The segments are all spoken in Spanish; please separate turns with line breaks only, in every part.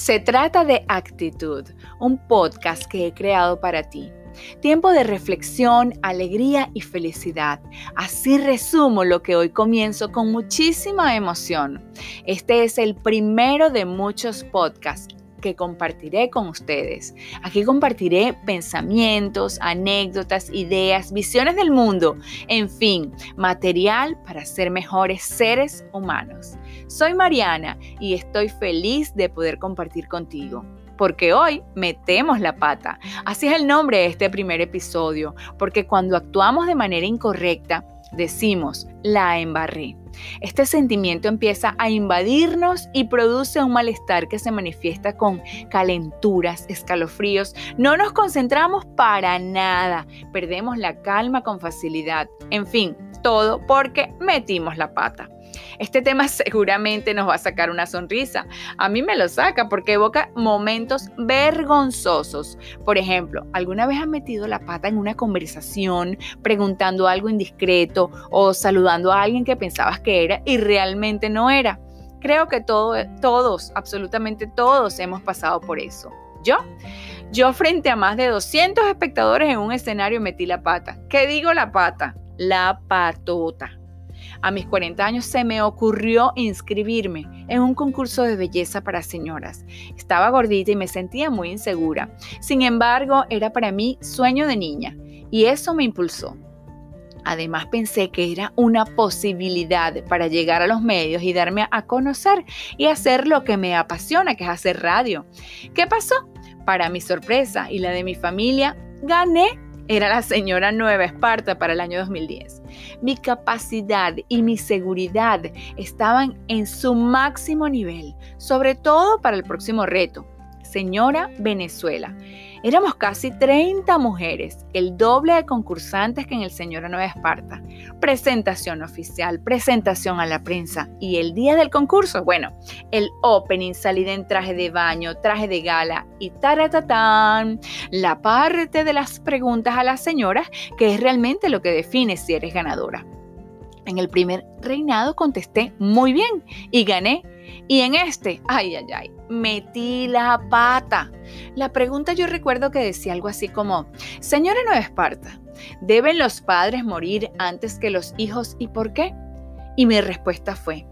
Se trata de Actitud, un podcast que he creado para ti. Tiempo de reflexión, alegría y felicidad. Así resumo lo que hoy comienzo con muchísima emoción. Este es el primero de muchos podcasts que compartiré con ustedes. Aquí compartiré pensamientos, anécdotas, ideas, visiones del mundo, en fin, material para ser mejores seres humanos. Soy Mariana y estoy feliz de poder compartir contigo porque hoy metemos la pata. Así es el nombre de este primer episodio, porque cuando actuamos de manera incorrecta, decimos, la embarré. Este sentimiento empieza a invadirnos y produce un malestar que se manifiesta con calenturas, escalofríos. No nos concentramos para nada, perdemos la calma con facilidad. En fin, todo porque metimos la pata. Este tema seguramente nos va a sacar una sonrisa. A mí me lo saca porque evoca momentos vergonzosos. Por ejemplo, ¿alguna vez has metido la pata en una conversación preguntando algo indiscreto o saludando a alguien que pensabas que era y realmente no era? Creo que todos, absolutamente todos hemos pasado por eso. ¿Yo? Yo frente a más de 200 espectadores en un escenario metí la pata. ¿Qué digo la pata? La patota. A mis 40 años se me ocurrió inscribirme en un concurso de belleza para señoras. Estaba gordita y me sentía muy insegura. Sin embargo, era para mí sueño de niña y eso me impulsó. Además pensé que era una posibilidad para llegar a los medios y darme a conocer y hacer lo que me apasiona, que es hacer radio. ¿Qué pasó? Para mi sorpresa y la de mi familia, gané era la señora Nueva Esparta para el año 2010. Mi capacidad y mi seguridad estaban en su máximo nivel, sobre todo para el próximo reto, Señora Venezuela. Éramos casi 30 mujeres, el doble de concursantes que en el Señora Nueva Esparta. Presentación oficial, presentación a la prensa y el día del concurso, bueno, el opening, salida en traje de baño, traje de gala y taratatán, la parte de las preguntas a las señoras que es realmente lo que define si eres ganadora. En el primer reinado contesté muy bien y gané. Y en este, ay, ay, ay, metí la pata. La pregunta yo recuerdo que decía algo así como, Señora Nueva Esparta, ¿deben los padres morir antes que los hijos y por qué? Y mi respuesta fue,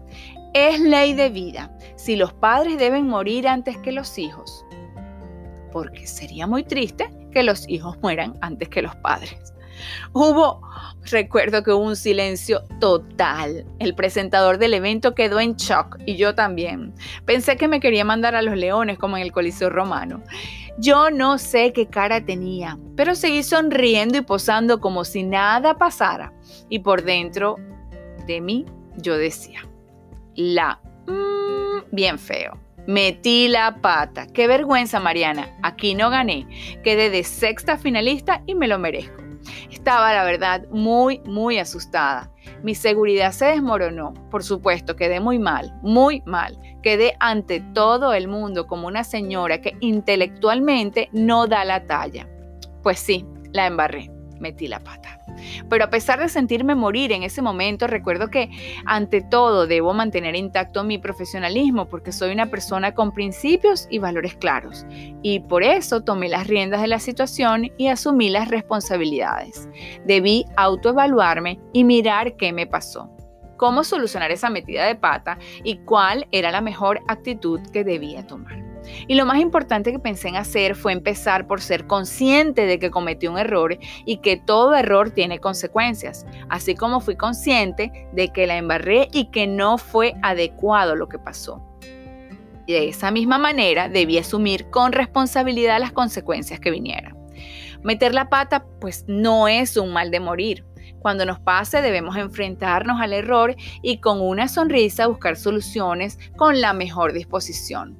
es ley de vida si los padres deben morir antes que los hijos. Porque sería muy triste que los hijos mueran antes que los padres. Hubo, recuerdo que hubo un silencio total. El presentador del evento quedó en shock y yo también. Pensé que me quería mandar a los leones como en el Coliseo Romano. Yo no sé qué cara tenía, pero seguí sonriendo y posando como si nada pasara. Y por dentro de mí yo decía, la, mmm, bien feo. Metí la pata. Qué vergüenza, Mariana. Aquí no gané. Quedé de sexta finalista y me lo merezco. Estaba, la verdad, muy, muy asustada. Mi seguridad se desmoronó. Por supuesto, quedé muy mal, muy mal. Quedé ante todo el mundo como una señora que intelectualmente no da la talla. Pues sí, la embarré, metí la pata. Pero a pesar de sentirme morir en ese momento, recuerdo que ante todo debo mantener intacto mi profesionalismo porque soy una persona con principios y valores claros. Y por eso tomé las riendas de la situación y asumí las responsabilidades. Debí autoevaluarme y mirar qué me pasó cómo solucionar esa metida de pata y cuál era la mejor actitud que debía tomar. Y lo más importante que pensé en hacer fue empezar por ser consciente de que cometí un error y que todo error tiene consecuencias, así como fui consciente de que la embarré y que no fue adecuado lo que pasó. De esa misma manera debí asumir con responsabilidad las consecuencias que vinieran. Meter la pata pues no es un mal de morir. Cuando nos pase debemos enfrentarnos al error y con una sonrisa buscar soluciones con la mejor disposición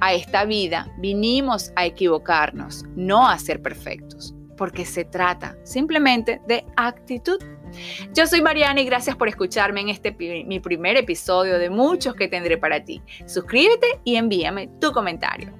a esta vida vinimos a equivocarnos, no a ser perfectos, porque se trata simplemente de actitud. Yo soy Mariana y gracias por escucharme en este mi primer episodio de muchos que tendré para ti. Suscríbete y envíame tu comentario.